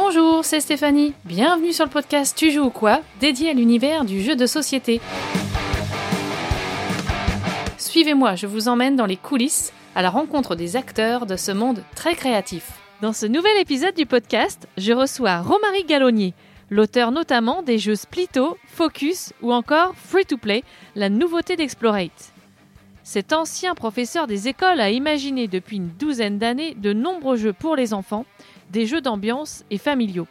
Bonjour, c'est Stéphanie. Bienvenue sur le podcast Tu joues ou quoi dédié à l'univers du jeu de société. Suivez-moi, je vous emmène dans les coulisses à la rencontre des acteurs de ce monde très créatif. Dans ce nouvel épisode du podcast, je reçois Romary Gallonnier, l'auteur notamment des jeux Splito, Focus ou encore Free to Play, la nouveauté d'Explorate. Cet ancien professeur des écoles a imaginé depuis une douzaine d'années de nombreux jeux pour les enfants, des jeux d'ambiance et familiaux.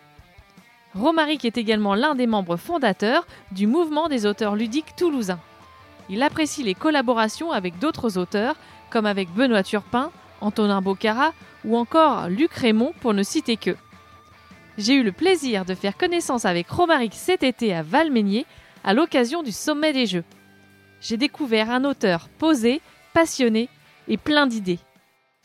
Romaric est également l'un des membres fondateurs du mouvement des auteurs ludiques toulousains. Il apprécie les collaborations avec d'autres auteurs, comme avec Benoît Turpin, Antonin Bocara ou encore Luc Raymond pour ne citer que. J'ai eu le plaisir de faire connaissance avec Romaric cet été à Valménier à l'occasion du Sommet des Jeux j'ai découvert un auteur posé, passionné et plein d'idées.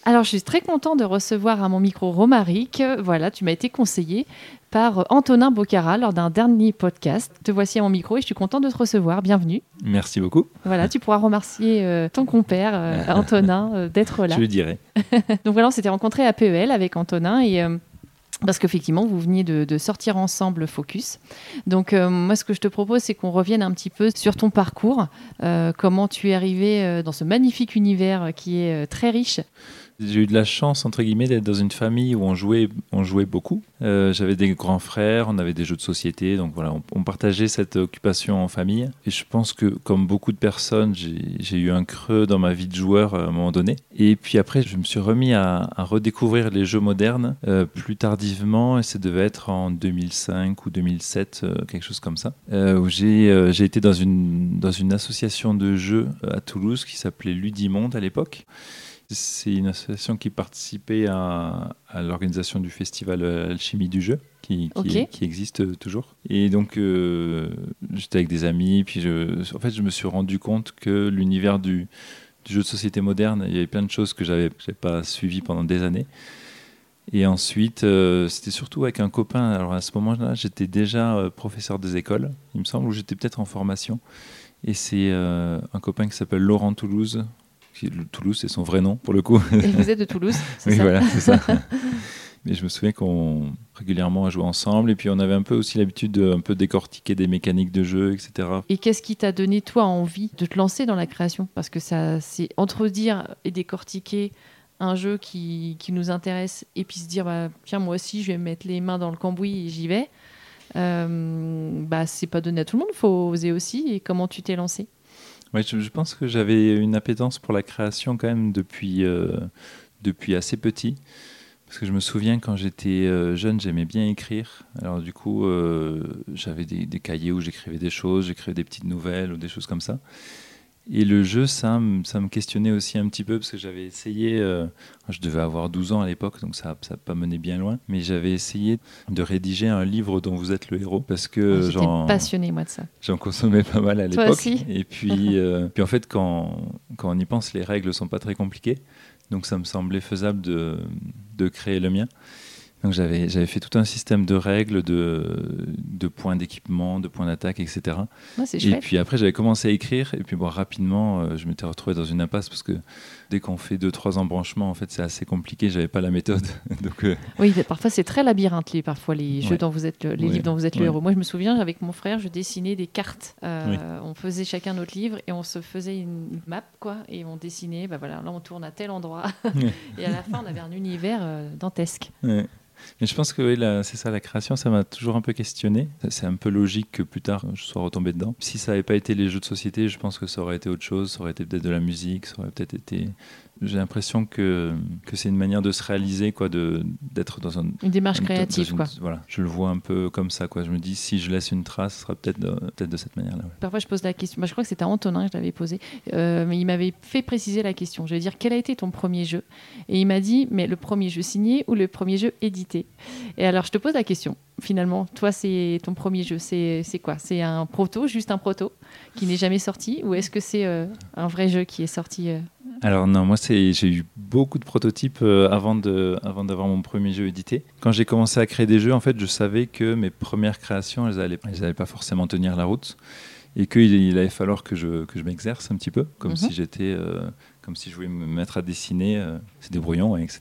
Alors, je suis très content de recevoir à mon micro Romaric. Voilà, tu m'as été conseillé par Antonin Bocara lors d'un dernier podcast. Te voici à mon micro et je suis content de te recevoir. Bienvenue. Merci beaucoup. Voilà, tu pourras remercier euh, ton compère euh, Antonin euh, d'être là. Je le dirai. Donc voilà, on s'était rencontré à PEL avec Antonin et parce qu'effectivement, vous veniez de, sortir ensemble Focus. Donc, euh, moi, ce que je te propose, c'est qu'on revienne un petit peu sur ton parcours, euh, comment tu es arrivé dans ce magnifique univers qui est très riche? J'ai eu de la chance, entre guillemets, d'être dans une famille où on jouait, on jouait beaucoup. Euh, j'avais des grands frères, on avait des jeux de société, donc voilà, on, partageait cette occupation en famille. Et je pense que, comme beaucoup de personnes, j'ai eu un creux dans ma vie de joueur à un moment donné. Et puis après, je me suis remis à, redécouvrir les jeux modernes euh, plus tardivement, et ça devait être en 2005 ou 2007, euh, quelque chose comme ça, où j'ai été dans une, dans une association de jeux à Toulouse qui s'appelait Ludimonde à l'époque. C'est une association qui participait à, l'organisation du festival Alchimie du jeu, qui, qui, existe toujours. Et donc, euh, j'étais avec des amis, puis je, en fait, je me suis rendu compte que l'univers du, jeu de société moderne, il y avait plein de choses que j'avais pas suivies pendant des années. Et ensuite, euh, c'était surtout avec un copain. Alors à ce moment-là, j'étais déjà euh, professeur des écoles, il me semble, ou j'étais peut-être en formation. Et c'est un copain qui s'appelle Laurent Toulouse, Toulouse, c'est son vrai nom pour le coup. Et vous êtes de Toulouse, c'est oui, voilà, c'est ça. Mais je me souviens qu'on régulièrement a joué ensemble et puis on avait un peu aussi l'habitude de un peu décortiquer des mécaniques de jeu, etc. Et qu'est-ce qui t'a donné toi envie de te lancer dans la création? Parce que ça, c'est entre dire et décortiquer un jeu qui, qui, nous intéresse et puis se dire bah, tiens moi aussi je vais mettre les mains dans le cambouis et j'y vais. Euh, bah c'est pas donné à tout le monde, faut oser aussi. Et comment tu t'es lancé? Ouais, je, pense que j'avais une appétence pour la création quand même depuis, euh, depuis assez petit. Parce que je me souviens quand j'étais euh, jeune, j'aimais bien écrire. Alors du coup, euh, j'avais des, des, cahiers où j'écrivais des choses, j'écrivais des petites nouvelles ou des choses comme ça. Et le jeu, ça, ça me questionnait aussi un petit peu parce que j'avais essayé, euh, je devais avoir 12 ans à l'époque, donc ça n'a pas mené bien loin, mais j'avais essayé de rédiger un livre dont vous êtes le héros parce que oh, j'en passionné moi de ça. J'en consommais pas mal à l'époque. aussi. Et puis, euh, puis en fait, quand, quand on y pense, les règles sont pas très compliquées, donc ça me semblait faisable de, de créer le mien. Donc j'avais, j'avais fait tout un système de règles, de, de points d'équipement, de points d'attaque, etc. et puis après j'avais commencé à écrire et puis bon, rapidement euh, je m'étais retrouvé dans une impasse parce que dès qu'on fait deux trois embranchements en fait c'est assez compliqué, j'avais pas la méthode. Donc, euh, Oui, parfois c'est très labyrinthe parfois les jeux dont vous êtes les livres dont vous êtes le héros. Moi je me souviens avec mon frère je dessinais des cartes. Euh, on faisait chacun notre livre et on se faisait une map quoi et on dessinait. Bah voilà là on tourne à tel endroit et à la fin on avait un univers dantesque. Mais je pense que c'est ça, la création, ça m'a toujours un peu questionné. C'est un peu logique que plus tard je sois retombé dedans. Si ça n'avait pas été les jeux de société, je pense que ça aurait été autre chose, ça aurait été peut-être de la musique, ça aurait peut-être été j'ai l'impression que, que c'est une manière de se réaliser, quoi, de, d'être dans un, une démarche créative. quoi. Voilà, je le vois un peu comme ça. Quoi. Je me dis, si je laisse une trace, ce sera peut-être de, peut-être de cette manière-là. Parfois, je pose la question. Bah, je crois que c'était à Antonin que je l'avais posé, euh, mais il m'avait fait préciser la question. Je vais dire, quel a été ton premier jeu? Et il m'a dit, mais le premier jeu signé ou le premier jeu édité? Et alors, je te pose la question. Finalement, toi, c'est ton premier jeu. C'est, quoi? C'est un proto, juste un proto, qui n'est jamais sorti? Ou est-ce que c'est euh, un vrai jeu qui est sorti euh, alors non, moi j'ai eu beaucoup de prototypes euh, avant d'avoir mon premier jeu édité. Quand j'ai commencé à créer des jeux, en fait, je savais que mes premières créations, elles n'allaient elles pas forcément tenir la route et qu'il il allait falloir que je, que je m'exerce un petit peu, comme mhm. si j'étais euh, comme si je voulais me mettre à dessiner, euh, c'est des brouillons, ouais, etc.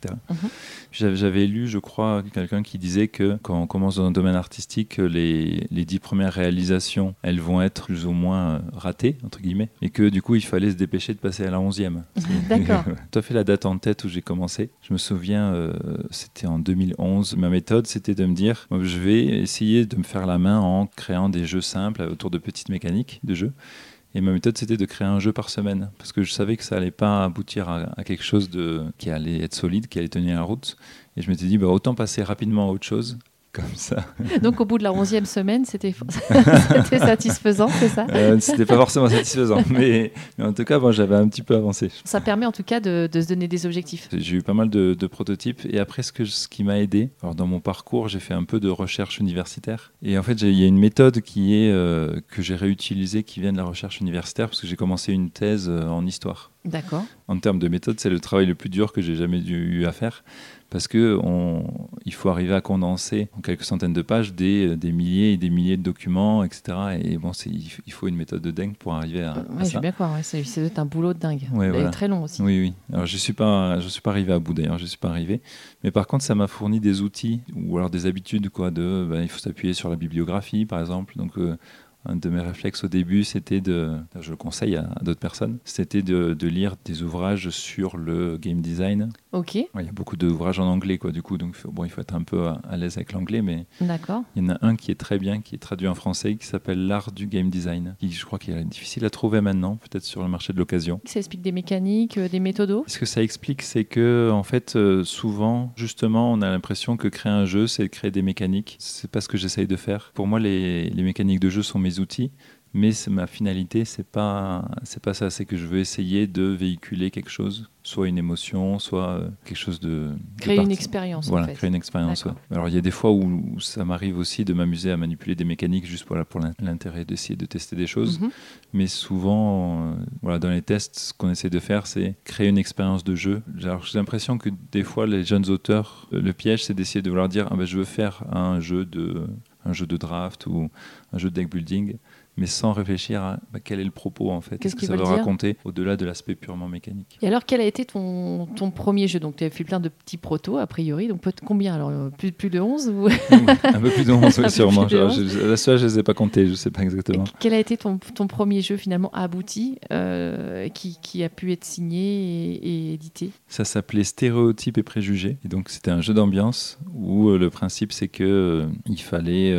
J'avais- J'avais lu, je crois, quelqu'un qui disait que quand on commence dans un domaine artistique, euh, les, les dix premières réalisations, elles vont être plus ou moins euh, ratées, entre guillemets, et que du coup, il fallait se dépêcher de passer à la onzième. D'accord. Tout à fait la date en tête où j'ai commencé. Je me souviens, euh, c'était en 2011. Ma méthode, c'était de me dire, je vais essayer de me faire la main en créant des jeux simples autour de petites mécaniques de jeux. Et ma méthode, c'était de créer un jeu par semaine, parce que je savais que ça allait pas aboutir à, quelque chose qui allait être solide, qui allait tenir la route. Et je m'étais dit, bah, autant passer rapidement à autre chose, comme ça. Donc au bout de la onzième semaine, c'était satisfaisant, c'est ça? Euh, c'était pas forcément satisfaisant, mais, mais en tout cas, moi, j'avais un petit peu avancé. Ça permet en tout cas de, de se donner des objectifs. J'ai eu pas mal de, de prototypes et après ce, que, ce qui m'a aidé, alors dans mon parcours j'ai fait un peu de recherche universitaire et en fait il y a une méthode qui est euh, que j'ai réutilisée qui vient de la recherche universitaire parce que j'ai commencé une thèse euh, en histoire. D'accord. En termes de méthode, c'est le travail le plus dur que j'ai jamais dû, eu à faire parce que on, il faut arriver à condenser en quelques centaines de pages des, des milliers et des milliers de documents, etc. Et bon, c'est- il faut une méthode de dingue pour arriver à, à Ouais, je ça. bien croire, ouais, c'est un boulot de dingue. Ouais, très long aussi. Oui, oui. Alors, je ne suis, pas, je suis pas arrivé à bout d'ailleurs, je suis pas arrivé. Mais par contre, ça m'a fourni des outils ou alors des habitudes. Quoi, de, ben, il faut s'appuyer sur la bibliographie, par exemple. Donc, euh, un de mes réflexes au début, c'était de, je le conseille à, d'autres personnes, c'était de, de lire des ouvrages sur le game design. Ok, Ouais, Il y a beaucoup d'ouvrages en anglais, quoi, du coup. Donc, bon, il faut être un peu à, à l'aise avec l'anglais, mais d'accord. il y en a un qui est très bien, qui est traduit en français, qui s'appelle L'art du game design. Qui, je crois qu'il est difficile à trouver maintenant, peut-être sur le marché de l'occasion. Ça explique des mécaniques, euh, des méthodos? Ce que ça explique, c'est que en fait, euh, souvent, justement, on a l'impression que créer un jeu, c'est créer des mécaniques. C'est pas ce que j'essaye de faire. Pour moi, les, les mécaniques de jeu sont mes outils, mais ma finalité, c'est pas, c'est pas ça. C'est que je veux essayer de véhiculer quelque chose, soit une émotion, soit euh, quelque chose de de Créer une expérience Voilà, en fait. créer une expérience. Ouais. Alors il y a des fois où, ça m'arrive aussi de m'amuser à manipuler des mécaniques juste pour, l'intérêt d'essayer de tester des choses. Mhm. Mais souvent, euh, voilà, dans les tests, ce qu'on essaie de faire, c'est créer une expérience de jeu. Alors, j'ai l'impression que des fois, les jeunes auteurs, euh, le piège, c'est d'essayer de vouloir dire ah ben, je veux faire un jeu, de, un jeu de draft ou un jeu de deck building, mais sans réfléchir à bah, quel est le propos en fait. Qu'est-ce que qu'ils ça veut raconter au-delà de l'aspect purement mécanique Et alors, quel a été ton, ton premier jeu? Donc, tu as fait plein de petits protos, a priori. Donc, combien? Alors euh, plus, plus de 11 ou... Un peu plus de 11, Un oui, sûrement. plus de Alors, 11. je- celui-là, je ne les ai pas comptés, je ne sais pas exactement. Quel a été ton, ton premier jeu finalement abouti euh, qui, qui a pu être signé et, et édité? Ça s'appelait Stéréotypes et préjugés. Et donc c'était un jeu d'ambiance où euh, le principe c'est que euh, il fallait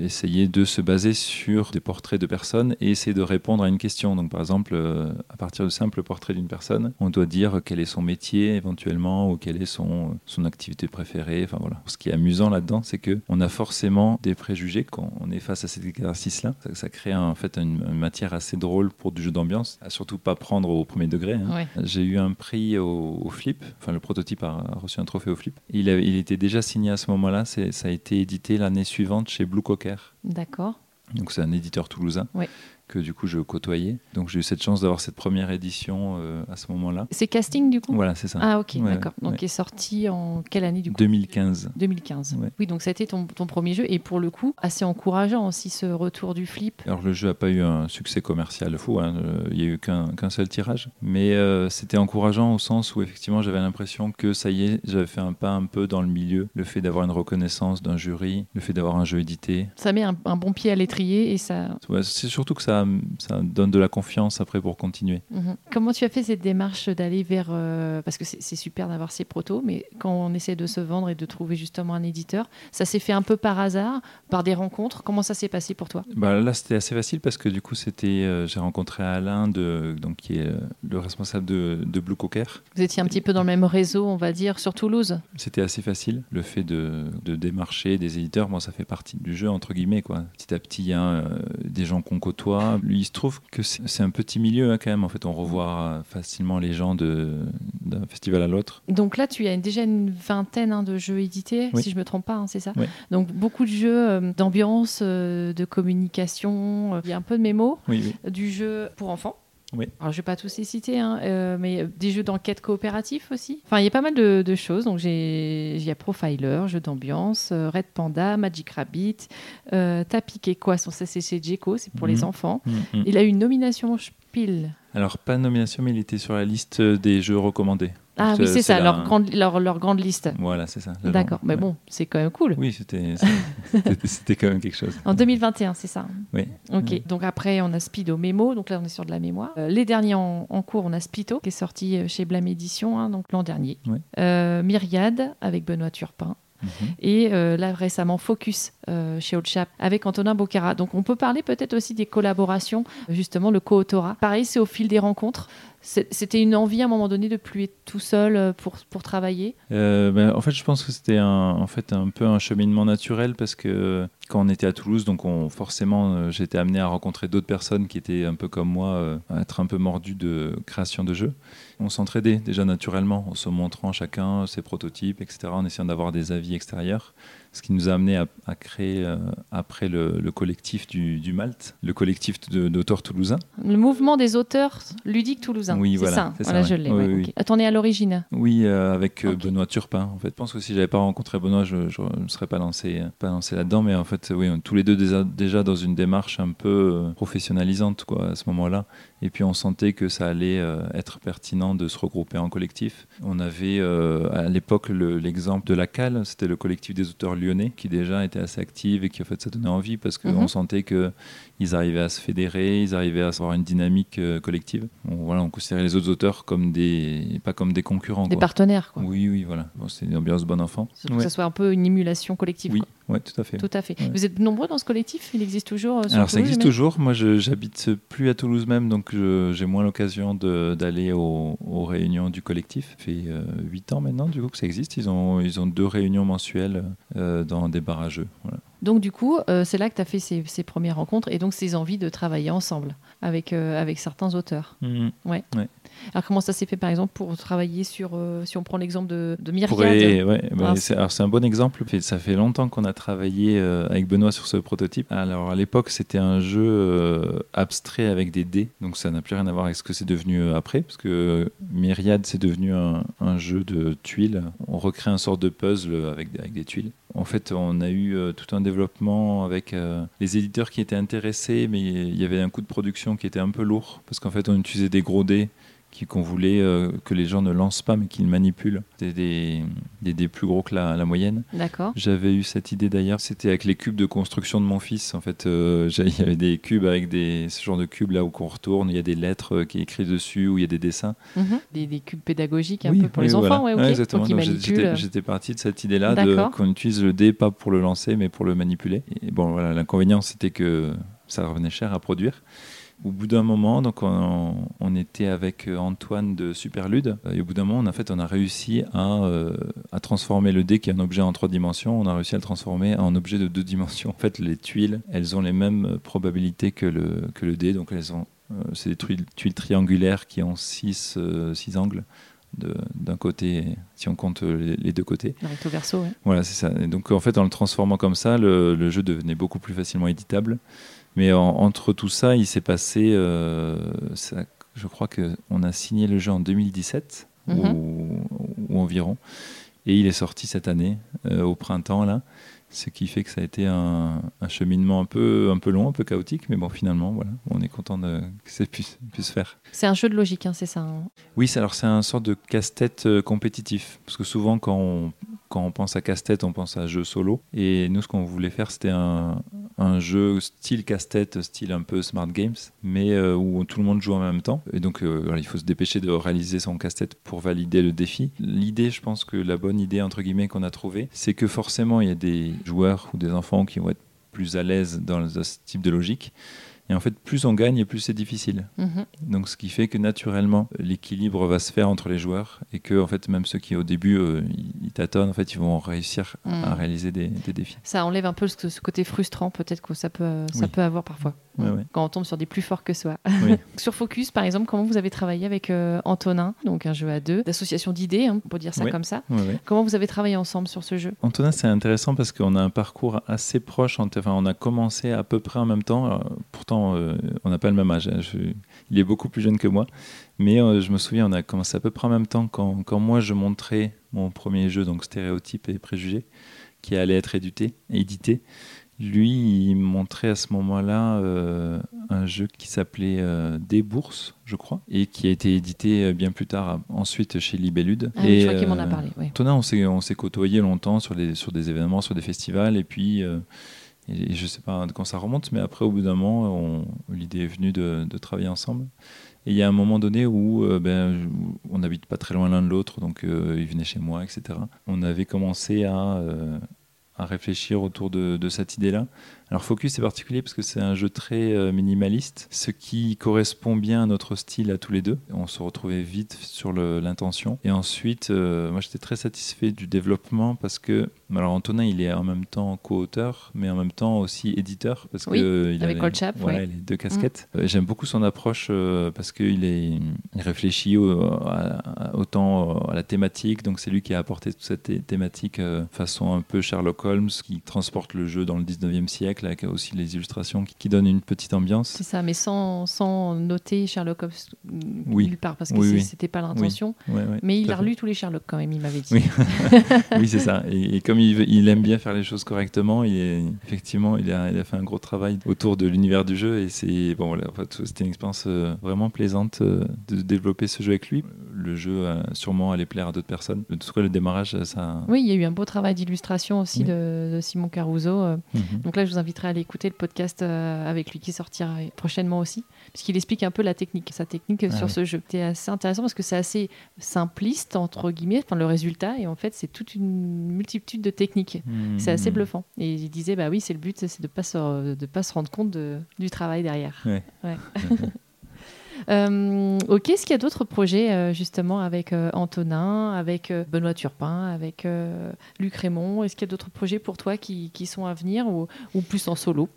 essayer de se baser sur des portraits de personnes et essayer de répondre à une question. Donc par exemple, euh, à partir de simples portraits d'une personne, on doit dire quel est son métier éventuellement ou quelle est son, son activité préférée. Enfin voilà. Ce qui est amusant là-dedans, c'est que on a forcément des préjugés quand on est face à cet exercice-là. Ça, ça crée en fait une, une matière assez drôle pour du jeu d'ambiance. À surtout pas prendre au premier degré. hein. Ouais. J'ai eu un prix au, au Flip, enfin le prototype a, a reçu un trophée au Flip. Il, avait- il était déjà signé à ce moment-là, ça a été édité l'année suivante chez Blue Cocker. D'accord. Donc c'est un éditeur toulousain. Que du coup je côtoyais. Donc j'ai eu cette chance d'avoir cette première édition euh, à ce moment-là. C'est casting du coup? Voilà, c'est ça. Ah, ok, Ouais, d'accord. Donc, ouais. il est sorti en quelle année du coup? 2015. 2015. Ouais. Oui, donc ça a été ton, ton premier jeu et pour le coup, assez encourageant aussi ce retour du flip. Alors le jeu n'a pas eu un succès commercial fou, hein, euh, il n'y a eu qu'un seul tirage, mais euh, c'était encourageant au sens où effectivement j'avais l'impression que ça y est, j'avais fait un pas un peu dans le milieu, le fait d'avoir une reconnaissance d'un jury, le fait d'avoir un jeu édité. Ça met un, un bon pied à l'étrier et ça. C'est surtout que ça, ça donne de la confiance après pour continuer. Mhm. Comment tu as fait cette démarche d'aller vers. euh, parce que c'est super d'avoir ces protos, mais quand on essaie de se vendre et de trouver justement un éditeur, ça s'est fait un peu par hasard, par des rencontres. Comment ça s'est passé pour toi? Bah, là c'était assez facile parce que du coup c'était, euh, j'ai rencontré Alain de, donc, qui est euh, le responsable de, de Blue Cocker. Vous étiez un petit peu dans le même réseau, on va dire, sur Toulouse? C'était assez facile. Le fait de, de démarcher des éditeurs, bon, ça fait partie du jeu, entre guillemets. Quoi. Petit à petit, il y a des gens qu'on côtoie. Il se trouve que c'est un petit milieu hein, quand même. En fait, on revoit euh, facilement les gens de- d'un festival à l'autre. Donc là, tu as déjà une vingtaine hein, de jeux édités, Oui. si je me trompe pas, hein, c'est ça Oui. Donc beaucoup de jeux euh, d'ambiance, euh, de communication. Il y a un peu de mémo, oui. du jeu pour enfants. Oui. Alors, je vais pas tous les citer, hein, euh, mais des jeux d'enquête coopératif aussi. Enfin, il y a pas mal de, de choses. Donc, il y a Profiler, jeu d'ambiance, euh, Red Panda, Magic Rabbit, euh, et quoi Ça, c'est chez c'est pour Mhm. les enfants. Mm, mm. Il a eu une nomination Spiel. Alors, pas de nomination, mais il était sur la liste des jeux recommandés. Ah oui, c'est ça, la- leur, grande, leur, leur grande liste. Voilà, c'est ça. D'accord, mais ouais. bon, c'est quand même cool. Oui, c'était quand même quelque chose. En 2021, c'est ça. Oui. Ok, donc après on a Speedo Memo, donc là on est sur de la mémoire. Euh, les derniers en, en cours, on a Spito qui est sorti euh, chez Blame Édition, hein, donc l'an dernier. Oui. Euh, Myriade avec Benoît Turpin. Mhm. Et euh, là récemment Focus euh, chez Old Chap avec Antonin Bocara. Donc on peut parler peut-être aussi des collaborations, justement le co-autorat. Pareil, c'est au fil des rencontres. C'était une envie à un moment donné de plus être tout seul euh, pour, pour travailler? Euh, ben, en fait, je pense que c'était un, en fait, un peu un cheminement naturel parce que quand on était à Toulouse, donc on, forcément, euh, j'étais amené à rencontrer d'autres personnes qui étaient un peu comme moi, à être un peu mordus de création de jeux. On s'entraidait déjà naturellement en se montrant chacun ses prototypes, etc., en essayant d'avoir des avis extérieurs. Ce qui nous a amené à, à créer euh, après le, le collectif du, du Malte, le collectif d'auteurs toulousains. Le mouvement des auteurs ludiques toulousains. Oui, voilà, ça. ça, Voilà, ouais. je l'ai. Oui, ouais, oui, à l'origine. Oui, euh, avec euh. Benoît Turpin. En fait, je pense que si j'avais pas rencontré Benoît, je ne me serais pas lancé, pas lancé là-dedans. Mais en fait, oui, on est tous les deux déjà, déjà dans une démarche un peu professionnalisante quoi, à ce moment-là. Et puis on sentait que ça allait euh, être pertinent de se regrouper en collectif. On avait à l'époque le- l'exemple de la Cale, c'était le collectif des auteurs lyonnais qui déjà était assez actif et qui en fait ça donnait envie parce qu'on Mhm. sentait que ils arrivaient à se fédérer, ils arrivaient à avoir une dynamique euh, collective. On, voilà, on considérait les autres auteurs comme des, pas comme des concurrents. Des quoi. partenaires, quoi. Oui, oui, voilà. Bon, c'est une ambiance bon enfant. Surtout que Ouais. ça soit un peu une émulation collective. Oui, quoi. Ouais, tout à fait. Tout à fait. Ouais. Vous êtes nombreux dans ce collectif? Il existe toujours euh, sur Alors ça existe toujours. Moi, je j'habite plus à Toulouse même, donc j'ai moins l'occasion d'aller aux, aux réunions du collectif. Ça fait euh, 8 ans maintenant, du coup, que ça existe. Ils ont, ils ont deux réunions mensuelles euh, dans des barrageux. Voilà. Donc du coup, euh, c'est là que tu as fait ces, ces premières rencontres et donc ces envies de travailler ensemble avec, euh, avec certains auteurs. Mhm. Alors comment ça s'est fait par exemple pour travailler sur, euh, si on prend l'exemple de, de Myriade ouais, bah, Ah, c'est alors, c'est un bon exemple. Ça fait longtemps qu'on a travaillé avec Benoît sur ce prototype. Alors à l'époque, c'était un jeu abstrait avec des dés, donc ça n'a plus rien à voir avec ce que c'est devenu après, parce que Myriade, c'est devenu un, un jeu de tuiles. On recrée un sort de puzzle avec, avec des tuiles. En fait, on a eu euh, tout un développement avec euh, les éditeurs qui étaient intéressés, mais il y avait un coût de production qui était un peu lourd, parce qu'en fait, on utilisait des gros dés qui- qu'on voulait euh, que les gens ne lancent pas mais qu'ils manipulent. C'était des, des dés plus gros que la, la moyenne. D'accord. J'avais eu cette idée d'ailleurs, c'était avec les cubes de construction de mon fils. En fait, euh, il y avait des cubes avec des, ce genre de cubes là où qu'on retourne, il y a des lettres euh, qui écrites dessus, où il y a des dessins. Mhm. des, des cubes pédagogiques un Oui, peu pour oui, les voilà. enfants, ouais, ok. Ouais, exactement. J'étais parti de cette idée-là, de- D'accord. qu'on utilise le dé pas pour le lancer, mais pour le manipuler. Et bon, voilà, l'inconvénient c'était que ça revenait cher à produire. Au bout d'un moment, donc on, on était avec euh, Antoine de Superlude, et au bout d'un moment, on a, fait, on a réussi à, euh, à transformer le dé, qui est un objet en trois dimensions, on a réussi à le transformer en objet de deux dimensions. En fait, les tuiles, elles ont les mêmes probabilités que le, que le dé, donc elles ont, euh, c'est des tuiles, tuiles triangulaires qui ont six, euh, six angles d'un côté, si on compte les, deux côtés. Recto verso, ouais. Voilà, c'est ça. Et donc en fait, en le transformant comme ça, le, le jeu devenait beaucoup plus facilement éditable. Mais en- entre tout ça, il s'est passé, euh, ça- je crois qu'on a signé le jeu en 2017 Mhm. ou, ou environ, et il est sorti cette année euh, au printemps là. Ce qui fait que ça a été un, un cheminement un peu, un peu long, un peu chaotique, mais bon, finalement, voilà, on est content de, que ça puisse, puisse faire. C'est un jeu de logique, hein, c'est ça. hein? Oui, alors c'est un sorte de casse-tête euh, compétitif. Parce que souvent, quand on, quand on pense à casse-tête, on pense à jeu solo. Et nous, ce qu'on voulait faire, c'était un, jeu style casse-tête, style un peu smart games, mais euh, où tout le monde joue en même temps. Et donc, euh, il faut se dépêcher de réaliser son casse-tête pour valider le défi. L'idée, je pense que la bonne idée, entre guillemets, qu'on a trouvée, c'est que forcément, il y a des joueurs ou des enfants qui vont être plus à l'aise dans ce type de logique. Et en fait, plus on gagne plus c'est difficile. Mhm. Donc, ce qui fait que naturellement, l'équilibre va se faire entre les joueurs et que, en fait, même ceux qui au début euh, ils tâtonnent, en fait, ils vont réussir à réaliser des, des défis. Ça enlève un peu ce, ce côté frustrant peut-être que ça peut, ça Oui. peut avoir parfois. Ouais, ouais. Quand on tombe sur des plus forts que soi. Oui. Sur Focus, par exemple, comment vous avez travaillé avec euh, Antonin, donc un jeu à deux, d'association d'idées, hein, on peut dire ça Oui. comme ça. Comment vous avez travaillé ensemble sur ce jeu? Antonin, c'est intéressant parce qu'on a un parcours assez proche. en- Enfin, on a commencé à peu près en même temps. Alors, pourtant, temps, on n'a pas le même âge. Hein. il est beaucoup plus jeune que moi. Mais je me souviens, on a commencé à peu près en même temps quand, quand moi je montrais mon premier jeu, donc Stéréotypes et Préjugés, qui allait être édité. édité. Lui, il montrait à ce moment-là euh, un jeu qui s'appelait euh, Des Bourses, je crois, et qui a été édité euh, bien plus tard, ensuite chez Libellude. Ah, et, je crois qu'il m'en a parlé. Oui. Tona, on s'est, on s'est côtoyé longtemps sur, les, sur des événements, sur des festivals, et puis, et, je ne sais pas quand ça remonte, mais après, au bout d'un moment, l'idée est venue de, travailler ensemble. Et il y a un moment donné où ben, on n'habite pas très loin l'un de l'autre, donc il venait chez moi, etc. On avait commencé à à réfléchir autour de cette idée-là. Alors Focus est particulier parce que c'est un jeu très euh, minimaliste, ce qui correspond bien à notre style à tous les deux. On se retrouvait vite sur l'intention. Et ensuite, euh, moi j'étais très satisfait du développement parce que, alors Antonin il est en même temps co-auteur, mais en même temps aussi éditeur parce oui, que il avec a les, les deux casquettes. Mm. Euh, j'aime beaucoup son approche parce qu'il est, il réfléchit autant à la thématique, donc c'est lui qui a apporté toute cette thématique façon un peu Sherlock Holmes qui transporte le jeu dans le 19e siècle avec aussi les illustrations qui, donnent une petite ambiance. C'est ça, mais sans, sans noter Sherlock Holmes oui. nulle part, parce que ce c'était pas l'intention. mais il a relu tous les Sherlock quand même, il m'avait dit. Oui, c'est ça. Et, comme il, il, aime bien faire les choses correctement, il est, effectivement, il a, il a fait un gros travail autour de l'univers du jeu. Et c'est bon, voilà, c'était une expérience euh, vraiment plaisante euh, de développer ce jeu avec lui. Le jeu a sûrement allait plaire à d'autres personnes. En tout cas, le démarrage, ça. Oui, il y a eu un beau travail d'illustration aussi de, Simon Caruso. Euh. Mhm. Donc là, je vous invite à aller écouter le podcast euh, avec lui qui sortira prochainement aussi, puisqu'il explique un peu la technique, sa technique ah sur ce jeu. C'est assez intéressant parce que c'est assez simpliste, entre guillemets, enfin, le résultat, et en fait, c'est toute une multitude de techniques. C'est assez bluffant. Et il disait, bah oui, c'est le but, c'est de ne pas, se, de pas se rendre compte de, du travail derrière. Ouais. ok, est-ce qu'il y a d'autres projets euh, justement avec euh, Antonin, avec Benoît Turpin, avec Luc Raymond? Est-ce qu'il y a d'autres projets pour toi qui, sont à venir ou plus en solo?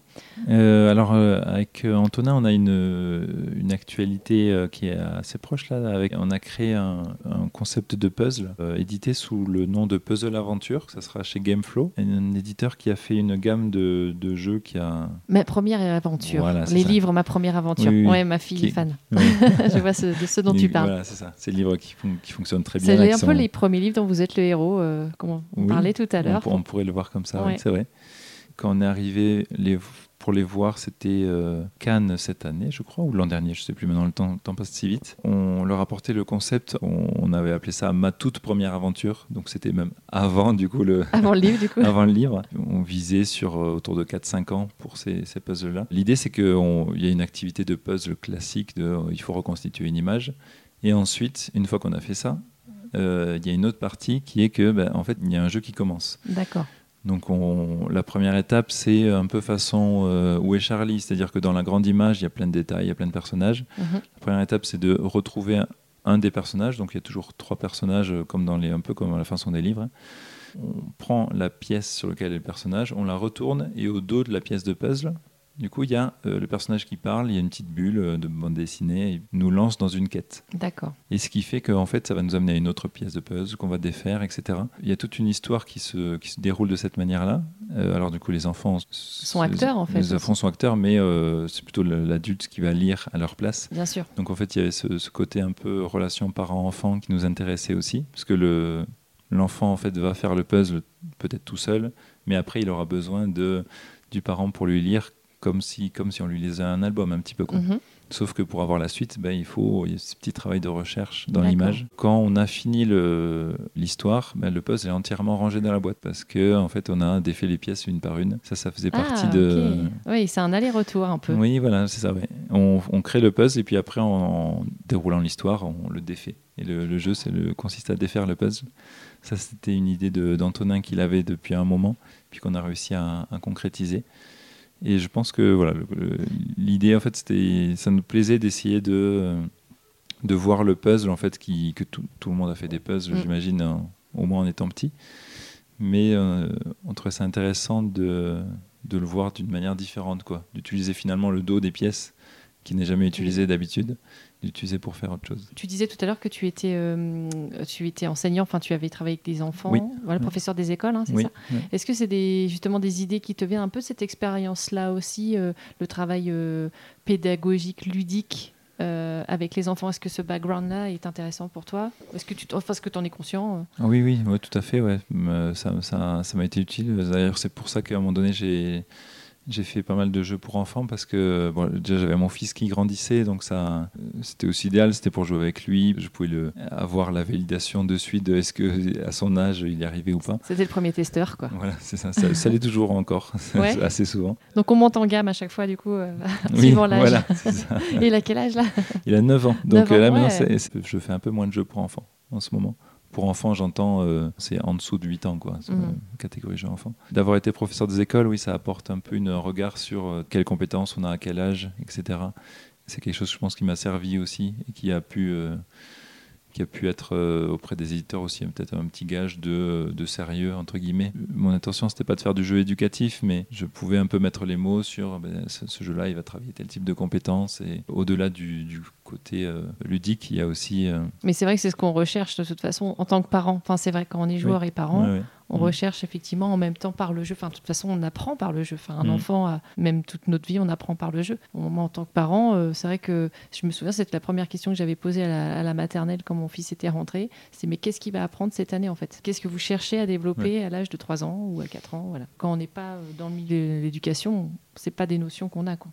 Euh, alors, euh, avec euh, Antonin, on a une, une actualité qui est assez proche là. Avec, on a créé un, concept de puzzle édité sous le nom de Puzzle Aventure. Ça sera chez Gameflow, un éditeur qui a fait une gamme de, de jeux qui a. Ma première aventure. Les livres, ma première aventure. Oui, ouais, ma fille est fan. Je vois ce, de ce dont tu parles. Voilà, c'est ça. C'est le livre qui, qui fonctionne très bien. C'est un peu les premiers livres dont vous êtes le héros, comme on parlait tout à l'heure. On, on, pourrait le voir comme ça, c'est vrai quand on est arrivé les, pour les voir, c'était euh, Cannes cette année, je crois, ou l'an dernier, je ne sais plus maintenant, le temps, temps, passe si vite. On leur apportait le concept, on, avait appelé ça ma toute première aventure, donc c'était même avant du coup le... Avant le livre du coup Avant le livre. On visait sur euh, autour de 4-5 ans pour ces, ces puzzles-là. L'idée c'est qu'il y a une activité de puzzle classique, de, il faut reconstituer une image, et ensuite, une fois qu'on a fait ça, euh, il y a une autre partie qui est que, ben, en fait, il y a un jeu qui commence. D'accord. Donc la première étape, c'est un peu façon euh, où est Charlie, c'est-à-dire que dans la grande image, il y a plein de détails, il y a plein de personnages. Mhm. La première étape, c'est de retrouver un, des personnages. Donc il y a toujours trois personnages, euh, comme dans les, un peu comme à la façon des livres. On prend la pièce sur laquelle est le personnage, on la retourne et au dos de la pièce de puzzle, du coup, il y a euh, le personnage qui parle, il y a une petite bulle euh, de bande dessinée, il nous lance dans une quête. D'accord. Et ce qui fait qu'en fait, ça va nous amener à une autre pièce de puzzle qu'on va défaire, etc. Il y a toute une histoire qui se, qui se déroule de cette manière-là. Euh, alors du coup, les enfants sont acteurs en fait. Les enfants sont acteurs, mais c'est plutôt l'adulte qui va lire à leur place. Bien sûr. Donc en fait, il y avait ce, ce côté un peu relation parent-enfant qui nous intéressait aussi, parce que le l'enfant en fait va faire le puzzle peut-être tout seul, mais après il aura besoin de du parent pour lui lire comme si, comme si on lui lisait un album un petit peu. Quoi. Mhm. Sauf que pour avoir la suite, ben, il faut il y a ce petit travail de recherche dans l'image. Quand on a fini l'histoire, ben, le puzzle est entièrement rangé dans la boîte parce que en fait, on a défait les pièces une par une. Ça, ça faisait ah, partie de. Oui, c'est un aller-retour un peu. Oui, voilà, c'est ça. On, on, crée le puzzle et puis après, en, déroulant l'histoire, on le défait. Et le, jeu, c'est le consiste à défaire le puzzle. Ça, c'était une idée d'Antonin qu'il avait depuis un moment, puis qu'on a réussi à, à concrétiser. Et je pense que voilà, l'idée en fait, c'était, ça nous plaisait d'essayer de de voir le puzzle en fait, qui, que tout, tout le monde a fait des puzzles, mm. j'imagine, au moins en étant petit. Mais euh, on trouvait ça intéressant de, de le voir d'une manière différente, quoi, d'utiliser finalement le dos des pièces qui n'est jamais utilisé d'habitude, d'utiliser pour faire autre chose. Tu disais tout à l'heure que tu étais, euh, tu étais enseignant, enfin tu avais travaillé avec des enfants, Oui. voilà, professeur des écoles, hein, c'est Oui, ça. Est-ce que c'est des, justement des idées qui te viennent un peu de cette expérience-là aussi, euh, le travail euh, pédagogique, ludique euh, avec les enfants? Est-ce que ce background-là est intéressant pour toi? Est-ce que tu enfin, que en es conscient Ah Oui, oui, ouais, tout à fait. Ouais. Ça, ça, ça m'a été utile. D'ailleurs, c'est pour ça qu'à un moment donné, j'ai j'ai fait pas mal de jeux pour enfants parce que bon, déjà j'avais mon fils qui grandissait, donc ça c'était aussi idéal. C'était pour jouer avec lui. Je pouvais le, avoir la validation de suite de est-ce que à son âge il y arrivait ou pas. C'était le premier testeur, quoi. Voilà, c'est ça. Ça, ça l'est toujours encore, Ouais. assez souvent. Donc on monte en gamme à chaque fois, du coup, euh, Oui, suivant l'âge. voilà, il a quel âge là? Il a 9 ans. Donc 9 ans, euh, là, maintenant, ouais. je fais un peu moins de jeux pour enfants en ce moment. Pour enfants, j'entends, euh, c'est en dessous de 8 ans, quoi, euh, catégorie jeux enfants. D'avoir été professeur des écoles, oui, ça apporte un peu une- un regard sur euh, quelles compétences on a à quel âge, etc. C'est quelque chose, je pense, qui m'a servi aussi et qui a pu, euh, qui a pu être euh, auprès des éditeurs aussi, peut-être un petit gage de, de sérieux, entre guillemets. Mon intention, c'était pas de faire du jeu éducatif, mais je pouvais un peu mettre les mots sur ben, ce, ce jeu-là, il va travailler tel type de compétences. Et au-delà du, du côté euh, ludique, il y a aussi. euh, Mais c'est vrai que c'est ce qu'on recherche de toute façon en tant que parent. Enfin, c'est vrai quand on est joueur et parent. On Mm. recherche effectivement en même temps par le jeu. Enfin, de toute façon, on apprend par le jeu. Enfin, un Mm. enfant, a- même toute notre vie, on apprend par le jeu. Moment en tant que parent, euh, c'est vrai que je me souviens, c'était la première question que j'avais posée à la, à la maternelle quand mon fils était rentré. C'est mais qu'est-ce qu'il va apprendre cette année en fait? Qu'est-ce que vous cherchez à développer à l'âge de 3 ans ou à 4 ans? Voilà. Quand on n'est pas euh, dans le milieu de l'éducation, c'est pas des notions qu'on a. Quoi.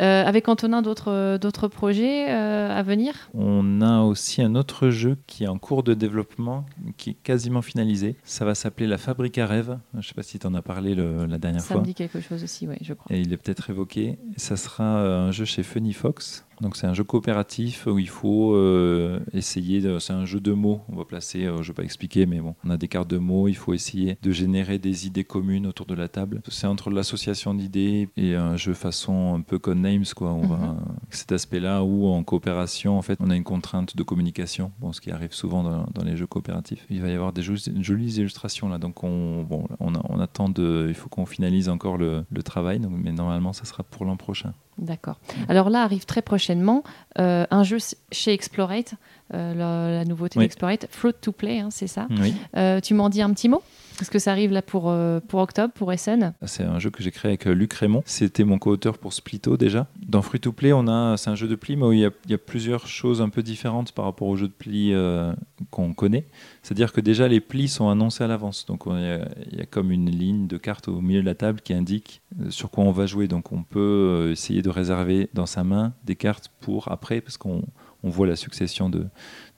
Euh, avec Antonin, d'autres euh, projets euh, à venir? On a aussi un autre jeu qui est en cours de développement, qui est quasiment finalisé. Ça va s'appeler La Fabrique à rêves. Je ne sais pas si tu en as parlé le- la dernière Ça fois. me dit quelque chose aussi, oui, je crois. Et il est peut-être évoqué. Ça sera un jeu chez Funny Fox. Donc c'est un jeu coopératif où il faut euh, essayer. de- C'est un jeu de mots. On va placer. euh, je ne vais pas expliquer, mais bon, on a des cartes de mots. Il faut essayer de générer des idées communes autour de la table. C'est entre l'association d'idées et un jeu façon un peu Codenames quoi. On va cet aspect-là où en coopération, en fait, on a une contrainte de communication. Bon, ce qui arrive souvent dans, dans les jeux coopératifs. Il va y avoir des jolies, jolies illustrations là. Donc on, bon, on, attend de. Il faut qu'on finalise encore le, le travail. Donc, mais normalement, ça sera pour l'an prochain. D'accord. Alors là arrive très prochainement euh, un jeu chez Explorate, euh, la, la nouveauté Oui. d'Explorate, Float to Play, hein, c'est ça. Oui. Euh, tu m'en dis un petit mot? Parce que ça arrive là pour, euh, pour octobre, pour Essen. C'est un jeu que j'ai créé avec Luc Raymond. C'était mon co-auteur pour Splito déjà. Dans Free to Play, on a, c'est un jeu de pli, mais où il y, a, il y a plusieurs choses un peu différentes par rapport au jeu de pli euh, qu'on connaît. C'est-à-dire que déjà les plis sont annoncés à l'avance. Donc on- il y, a, il y a comme une ligne de cartes au milieu de la table qui indique sur quoi on va jouer. Donc on peut essayer de réserver dans sa main des cartes pour après, parce qu'on on voit la succession de,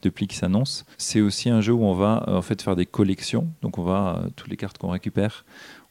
de plis qui s'annoncent. C'est aussi un jeu où on va euh, en fait faire des collections. Donc on va euh, toutes les cartes qu'on récupère,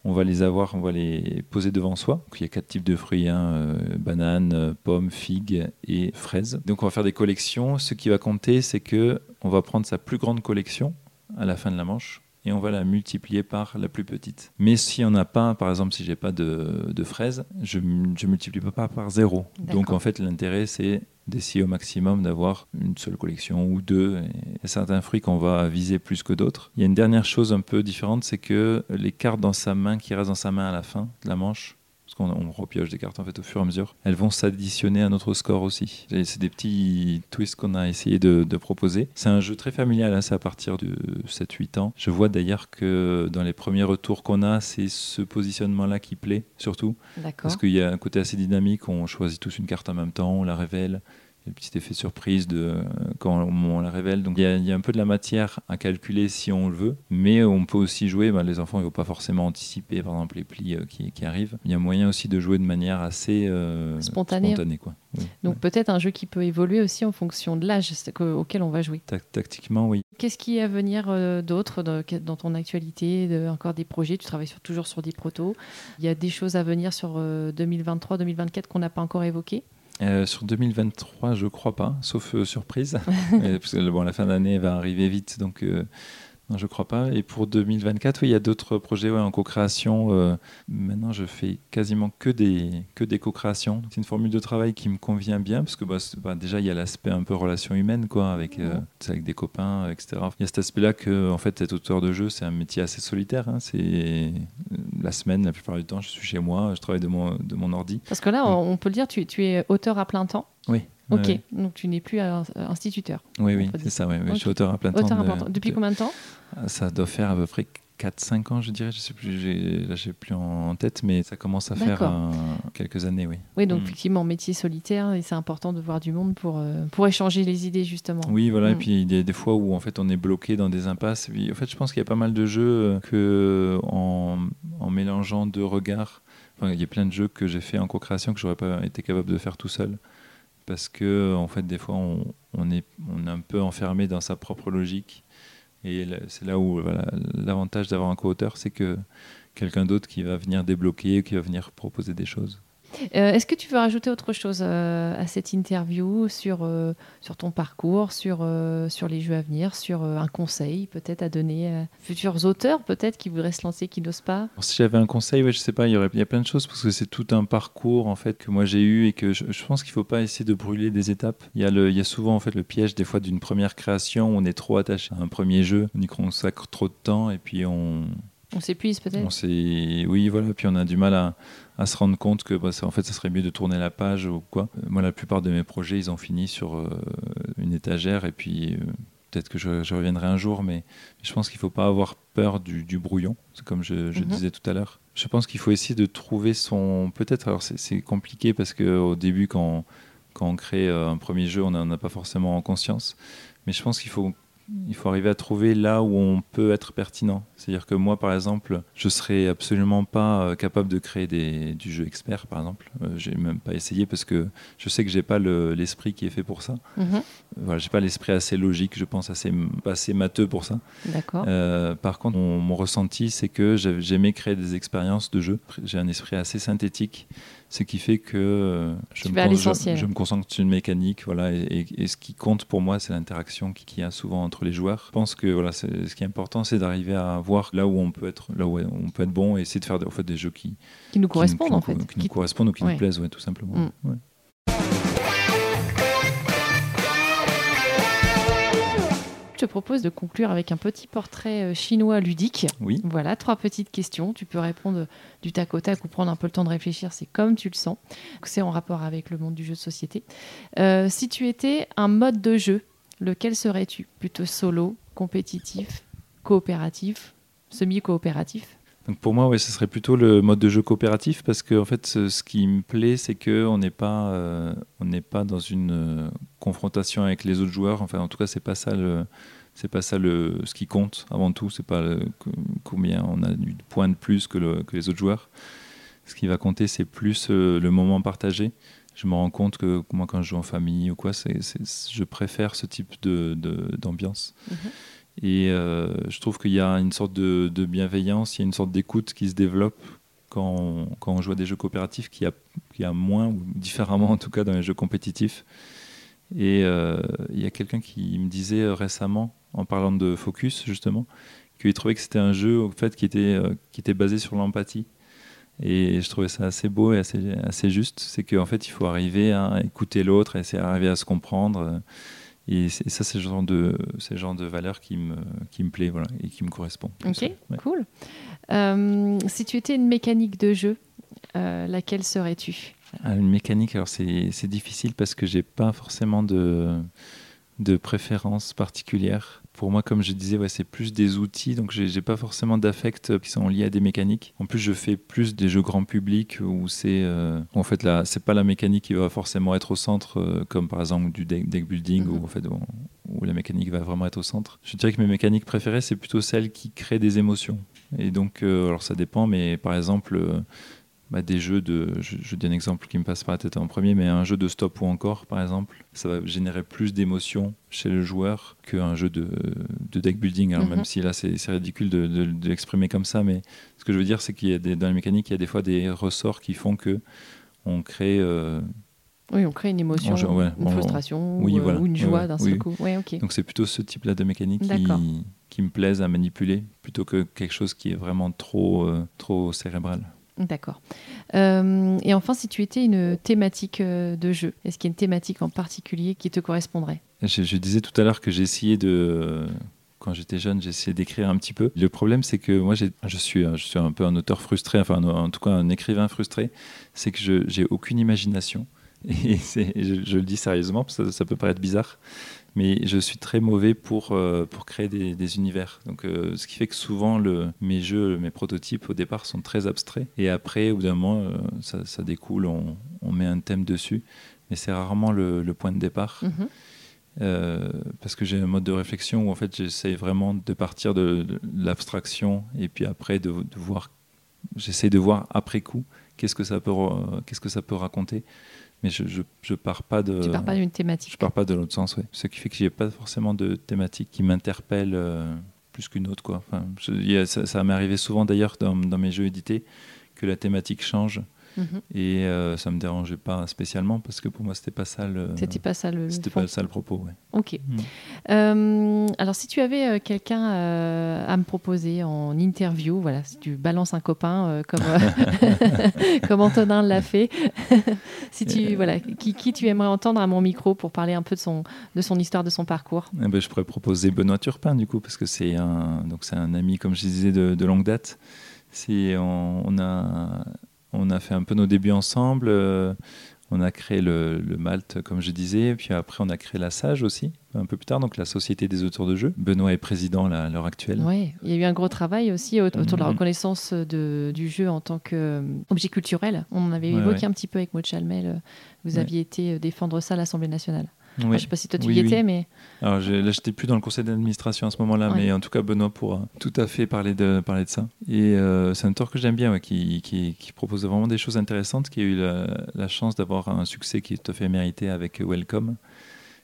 on va les avoir, on va les poser devant soi. Donc, il y a quatre types de fruits hein, euh, banane, euh, pomme, figue et fraise. Donc on va faire des collections. Ce qui va compter, c'est que on va prendre sa plus grande collection à la fin de la manche et on va la multiplier par la plus petite. Mais si on n'a pas, par exemple, si j'ai pas de, de fraises, je ne multiplie pas par zéro. Donc en fait, l'intérêt, c'est d'essayer au maximum d'avoir une seule collection ou deux. Et certains fruits qu'on va viser plus que d'autres. Il y a une dernière chose un peu différente, c'est que les cartes dans sa main, qui restent dans sa main à la fin de la manche, parce qu'on on repioche des cartes en fait au fur et à mesure, elles vont s'additionner à notre score aussi. C'est des petits twists qu'on a essayé de, de proposer. C'est un jeu très familial, hein, c'est à partir de 7-8 ans. Je vois d'ailleurs que dans les premiers retours qu'on a, c'est ce positionnement-là qui plaît surtout. Parce qu'il y a un côté assez dynamique, on choisit tous une carte en même temps, on la révèle. Le petit effet surprise de, euh, quand on la révèle. Donc il y, a, il y a un peu de la matière à calculer si on le veut, mais on peut aussi jouer. ben, les enfants, ils ne vont pas forcément anticiper, par exemple, les plis euh, qui, qui arrivent. Il y a moyen aussi de jouer de manière assez euh, Spontanée. quoi. Oui. Donc Ouais. peut-être un jeu qui peut évoluer aussi en fonction de l'âge auquel on va jouer. Tac- Tactiquement, oui. Qu'est-ce qui est à venir euh, d'autre dans, dans ton actualité de- Encore des projets? Tu travailles sur- toujours sur des protos. Il y a des choses à venir sur 2023-2024 qu'on n'a pas encore évoquées? Euh, sur 2023, je crois pas, sauf euh, surprise. Euh, parce que bon, la fin d'année va arriver vite, donc euh, non, je crois pas. Et pour 2024, oui, il y a d'autres projets ouais, en co-création. Euh, maintenant, je fais quasiment que des, que des co-créations. C'est une formule de travail qui me convient bien, parce que bah, bah, déjà, il y a l'aspect un peu relation humaine, quoi, avec, euh, avec des copains, etc. Il y a cet aspect-là que, en fait, être auteur de jeu, c'est un métier assez solitaire. hein. C'est la semaine, la plupart du temps, je suis chez moi, je travaille de mon, de mon ordi. Parce que là, on peut le dire, tu, tu es auteur à plein temps. Oui. Ok, ouais. donc tu n'es plus un- instituteur. Oui, oui, c'est ça. ouais, Je suis auteur à plein temps. Auteur à de- plein temps. Depuis de- combien de temps? Ça doit faire à peu près 4-5 ans, je dirais. Je sais plus, là, j'ai plus en tête, mais ça commence à faire un- quelques années, oui. Oui, donc Mm. effectivement, métier solitaire, et c'est important de voir du monde pour, euh, pour échanger les idées, justement. Oui, voilà. Et Mm. puis il y a des fois où en fait on est bloqué dans des impasses. Puis, en fait, je pense qu'il y a pas mal de jeux euh, que en, en mélangeant deux regards. Enfin, il y a plein de jeux que j'ai fait en co-création que j'aurais pas été capable de faire tout seul. Parce que en fait, des fois, on, est, un peu enfermé dans sa propre logique. Et c'est là où l'avantage d'avoir un co-auteur, c'est que quelqu'un d'autre qui va venir débloquer, qui va venir proposer des choses. Euh, Est-ce que tu veux rajouter autre chose euh, à cette interview sur, euh, sur ton parcours, sur, sur les jeux à venir, sur un conseil peut-être à donner à futurs auteurs peut-être qui voudraient se lancer, qui n'osent pas? Si j'avais un conseil, ouais, je sais pas, il y, aurait, il y a plein de choses parce que c'est tout un parcours en fait que moi j'ai eu et que je, je pense qu'il faut pas essayer de brûler des étapes. Il y a, le, il y a souvent en fait le piège des fois d'une première création où on est trop attaché à un premier jeu, on y consacre trop de temps et puis on, On s'épuise peut-être on oui voilà, puis on a du mal à, à se rendre compte que bah, ça- en fait ça serait mieux de tourner la page ou quoi. Moi la plupart de mes projets ils ont fini sur euh, une étagère et puis euh, peut-être que je, je reviendrai un jour, mais je pense qu'il ne faut pas avoir peur du, du brouillon, c'est comme je, je Mhm. disais tout à l'heure. Je pense qu'il faut essayer de trouver son. Peut-être, alors c'est compliqué parce qu'au début, quand, quand on crée euh, un premier jeu, on n'en a pas forcément conscience, mais je pense qu'il faut. Il faut arriver à trouver là où on peut être pertinent. C'est-à-dire que moi, par exemple, je serais absolument pas euh, capable de créer des, du jeu expert, par exemple. Euh, j'ai même pas essayé parce que je sais que j'ai pas le- l'esprit qui est fait pour ça. Mhm. Voilà, j'ai pas l'esprit assez logique, je pense assez, assez matheux pour ça. D'accord. Euh, par contre, mon, mon ressenti, c'est que j'aimais créer des expériences de jeu. J'ai un esprit assez synthétique, ce qui fait que euh, je, me, je- me concentre sur une mécanique. Voilà, et, et- et ce qui compte pour moi, c'est l'interaction qui- qu'il y a souvent entre les joueurs. Je pense que voilà, ce qui est important, c'est d'arriver à voir là où on peut être, là où on peut être bon, et essayer de faire en fait, des jeux qui, Qui nous qui correspondent nous, en fait. qui nous correspondent ou qui Ouais. nous plaisent, ouais, tout simplement. Mm. Ouais. Je te propose de conclure avec un petit portrait euh, chinois ludique. Oui. Voilà, trois petites questions. Tu peux répondre du tac au tac ou prendre un peu le temps de réfléchir, c'est comme tu le sens. C'est en rapport avec le monde du jeu de société. Euh, si tu étais un mode de jeu, lequel serais-tu Plutôt solo, compétitif, coopératif, semi-coopératif Donc pour moi, ce serait plutôt le mode de jeu coopératif parce que en fait, ce, qui me plaît, c'est que on n'est pas, euh, on n'est pas dans une euh, confrontation avec les autres joueurs. Enfin, en tout cas, c'est pas ça le, c'est pas ça le, ce qui compte avant tout. C'est pas le- co- combien on a eu de points de plus que, le- que les autres joueurs. Ce qui va compter, c'est plus euh, le moment partagé. Je me rends compte que moi, quand je joue en famille ou quoi, c'est, je préfère ce type de, d'ambiance. Mhm. Et euh, je trouve qu'il y a une sorte de, de bienveillance, il y a une sorte d'écoute qui se développe quand on, quand on joue à des jeux coopératifs qui a, qui a moins, ou différemment en tout cas dans les jeux compétitifs. Et euh, il y a quelqu'un qui me disait euh, récemment, en parlant de Focus justement, qu'il trouvait que c'était un jeu au fait, qui, était, euh, qui était basé sur l'empathie. Et je trouvais ça assez beau et assez, assez juste. C'est qu'en fait, il faut arriver à écouter l'autre, essayer d'arriver à se comprendre. Et c'est- ça, c'est le genre de, c'est genre de valeur qui me, qui me plaît voilà, et qui me correspond. Ok, Ouais. cool. Euh, si tu étais une mécanique de jeu, euh, laquelle serais-tu? Ah, une mécanique, alors c'est c'est difficile parce que j'ai pas forcément de, de préférence particulière. Pour moi, comme je disais, ouais, c'est plus des outils, donc j'ai pas forcément d'affect qui sont liés à des mécaniques. En plus, je fais plus des jeux grand public où c'est euh, en fait là, c'est pas la mécanique qui va forcément être au centre, euh, comme par exemple du deck, deck building Mhm. où en fait on- où la mécanique va vraiment être au centre. Je dirais que mes mécaniques préférées, c'est plutôt celles qui créent des émotions. Et donc, euh, alors ça dépend, mais par exemple. Bah, des jeux de. Je, je dis un exemple qui me passe par la tête en premier, mais un jeu de stop ou encore, par exemple, ça va générer plus d'émotions chez le joueur qu'un jeu de, de deck building. Alors, Mhm. même si là, c'est ridicule de, de- de l'exprimer comme ça, mais ce que je veux dire, c'est qu'il y a des, dans la mécanique, il y a des fois des ressorts qui font que on crée. euh, Oui, on crée une émotion, En jeu, ouais, une frustration oui, ou, euh, voilà. ou une joie ouais, d'un oui, seul coup. Ouais, donc, c'est plutôt ce type-là de mécanique qui me plaise à manipuler plutôt que quelque chose qui est vraiment trop, euh, trop cérébral. D'accord. Euh, et enfin, si tu étais une thématique euh, de jeu, est-ce qu'il y a une thématique en particulier qui te correspondrait? Je, disais tout à l'heure que j'ai essayé de quand j'étais jeune, j'essayais d'écrire un petit peu. Le problème, c'est que moi, je suis, je suis un peu un auteur frustré, enfin, en tout cas, un écrivain frustré. C'est que je j'ai aucune imagination. Et je, le dis sérieusement, ça, peut paraître bizarre, mais je suis très mauvais pour, euh, pour créer des, des univers. Donc, euh, ce qui fait que souvent, le, mes jeux, mes prototypes au départ sont très abstraits. Et après, au bout d'un moment, euh, ça, ça, découle, on, on, met un thème dessus. Mais c'est rarement le, le, point de départ. Mm -hmm. Euh, parce que j'ai un mode de réflexion où en fait j'essaie vraiment de partir de, de l'abstraction et puis après de, de voir j'essaie de voir après coup qu'est-ce que ça peut qu'est-ce que ça peut raconter mais je, je, je pars pas de tu pars pas d'une thématique je pars pas de l'autre sens ouais. ce qui fait que j'ai pas forcément de thématique qui m'interpelle euh, plus qu'une autre quoi. Enfin, je, ça, ça m'est arrivé souvent d'ailleurs dans, dans mes jeux édités que la thématique change Mmh. Et euh, ça me dérangeait pas spécialement parce que pour moi c'était pas ça le. C'était pas ça le. C'était pas ça le propos. Ouais. Ok. Mmh. Euh, alors si tu avais euh, quelqu'un euh, à me proposer en interview, voilà, si tu balances un copain comme comme Antonin l'a fait, si tu voilà, qui, qui, tu aimerais entendre à mon micro pour parler un peu de son de son histoire, de son parcours? Eh ben, je pourrais proposer Benoît Turpin du coup parce que c'est un donc c'est un ami comme je disais de, de longue date. C'est on, on a on a fait un peu nos débuts ensemble. Euh, on a créé le, le, Malte, comme je disais, puis après on a créé la Sage aussi, un peu plus tard, donc la Société des auteurs de jeux. Benoît est président là, à l'heure actuelle. Oui, il y a eu un gros travail aussi autour de la reconnaissance de, du jeu en tant qu'objet culturel. On en avait ouais, évoqué ouais. un petit peu avec Maud Chalmel. Vous ouais. aviez été défendre ça à l'Assemblée nationale. Oui. je ne sais pas si toi tu oui, y étais, mais. Alors, là, je n'étais plus dans le conseil d'administration à ce moment-là, ouais. mais en tout cas, Benoît pourra tout à fait parler de, parler de ça. Et euh, c'est un auteur que j'aime bien, ouais, qui, qui, qui, propose vraiment des choses intéressantes, qui a eu la, la chance d'avoir un succès qui à fait mérité avec Welcome.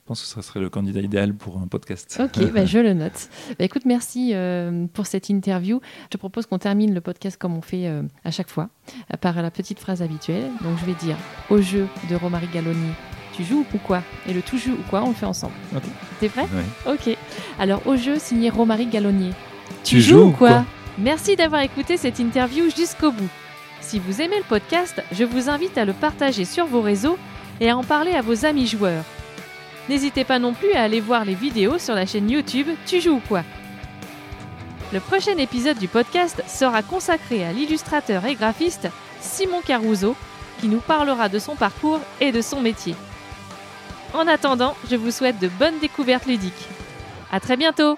Je pense que ce serait le candidat idéal pour un podcast. Ok, bah, je le note. Bah, écoute, merci euh, pour cette interview. Je te propose qu'on termine le podcast comme on fait euh, à chaque fois, par la petite phrase habituelle. Donc, je vais dire au jeu de Romary Galloni tu joues ou quoi Et le tout joue ou quoi, on le fait ensemble. Okay. T'es prêt oui. Ok. Alors, au jeu signé Romary Gallonnier. Tu, tu joues ou quoi, quoi Merci d'avoir écouté cette interview jusqu'au bout. Si vous aimez le podcast, je vous invite à le partager sur vos réseaux et à en parler à vos amis joueurs. N'hésitez pas non plus à aller voir les vidéos sur la chaîne YouTube Tu joues ou quoi Le prochain épisode du podcast sera consacré à l'illustrateur et graphiste Simon Caruso, qui nous parlera de son parcours et de son métier. En attendant, je vous souhaite de bonnes découvertes ludiques. À très bientôt